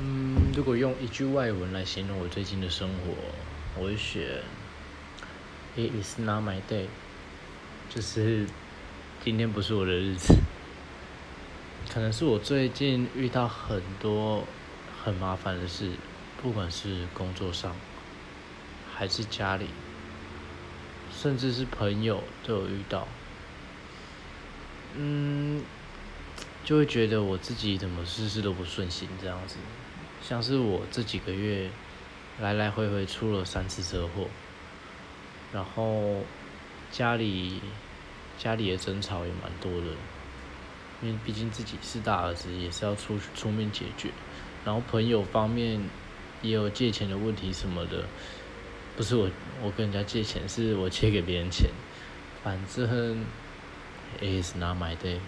嗯，如果用一句外文来形容我最近的生活，我会选 "It is not my day"，就是今天不是我的日子。可能是我最近遇到很多很麻烦的事，不管是工作上，还是家里，甚至是朋友都有遇到。嗯，就会觉得我自己怎么事事都不顺心这样子。像是我这几个月来来回回出了三次车祸，然后家里家里的争吵也蛮多的，因为毕竟自己是大儿子，也是要出出面解决。然后朋友方面也有借钱的问题什么的，不是我我跟人家借钱，是我借给别人钱。反正，it's not my day。